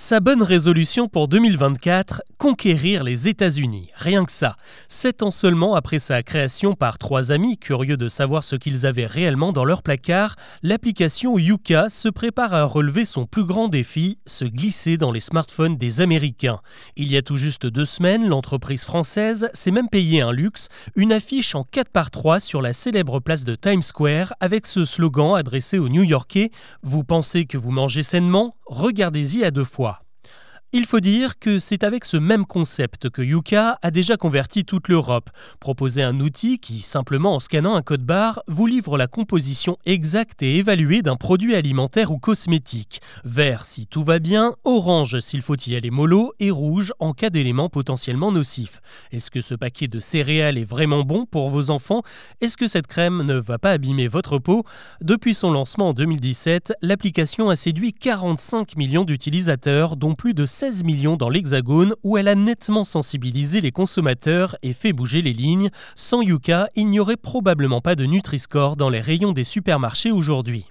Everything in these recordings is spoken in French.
Sa bonne résolution pour 2024, conquérir les États-Unis. Rien que ça. Sept ans seulement après sa création par trois amis curieux de savoir ce qu'ils avaient réellement dans leur placard, l'application Yuka se prépare à relever son plus grand défi, se glisser dans les smartphones des Américains. Il y a tout juste deux semaines, l'entreprise française s'est même payé un luxe, une affiche en 4 par 3 sur la célèbre place de Times Square avec ce slogan adressé aux New-Yorkais Vous pensez que vous mangez sainement? Regardez-y à deux fois. Il faut dire que c'est avec ce même concept que Yuka a déjà converti toute l'Europe. Proposer un outil qui, simplement en scannant un code barre, vous livre la composition exacte et évaluée d'un produit alimentaire ou cosmétique. Vert si tout va bien, orange s'il faut y aller mollo et rouge en cas d'éléments potentiellement nocifs. Est-ce que ce paquet de céréales est vraiment bon pour vos enfants? Est-ce que cette crème ne va pas abîmer votre peau? Depuis son lancement en 2017, l'application a séduit 45 millions d'utilisateurs, dont plus de 16 millions dans l'Hexagone où elle a nettement sensibilisé les consommateurs et fait bouger les lignes. Sans Yuka, il n'y aurait probablement pas de Nutri-Score dans les rayons des supermarchés aujourd'hui.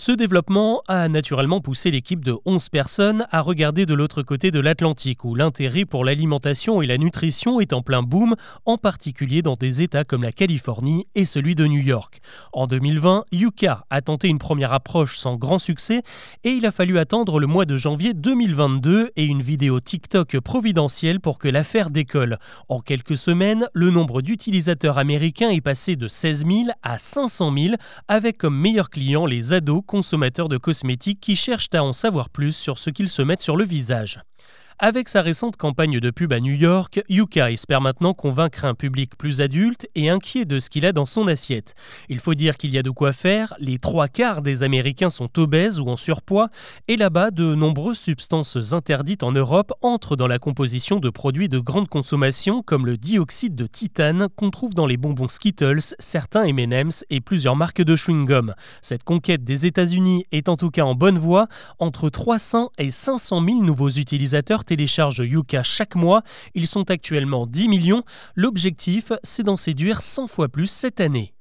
Ce développement a naturellement poussé l'équipe de 11 personnes à regarder de l'autre côté de l'Atlantique, où l'intérêt pour l'alimentation et la nutrition est en plein boom, en particulier dans des États comme la Californie et celui de New York. En 2020, Yuka a tenté une première approche sans grand succès, et il a fallu attendre le mois de janvier 2022 et une vidéo TikTok providentielle pour que l'affaire décolle. En quelques semaines, le nombre d'utilisateurs américains est passé de 16 000 à 500 000, avec comme meilleurs clients les ados consommateurs de cosmétiques qui cherchent à en savoir plus sur ce qu'ils se mettent sur le visage. Avec sa récente campagne de pub à New York, Yuka espère maintenant convaincre un public plus adulte et inquiet de ce qu'il a dans son assiette. Il faut dire qu'il y a de quoi faire, les trois quarts des Américains sont obèses ou en surpoids, et là-bas, de nombreuses substances interdites en Europe entrent dans la composition de produits de grande consommation comme le dioxyde de titane qu'on trouve dans les bonbons Skittles, certains M&M's et plusieurs marques de chewing-gum. Cette conquête des États-Unis est en tout cas en bonne voie, entre 300 et 500 000 nouveaux utilisateurs téléchargent Yuka chaque mois. Ils sont actuellement 10 millions. L'objectif, c'est d'en séduire 100 fois plus cette année.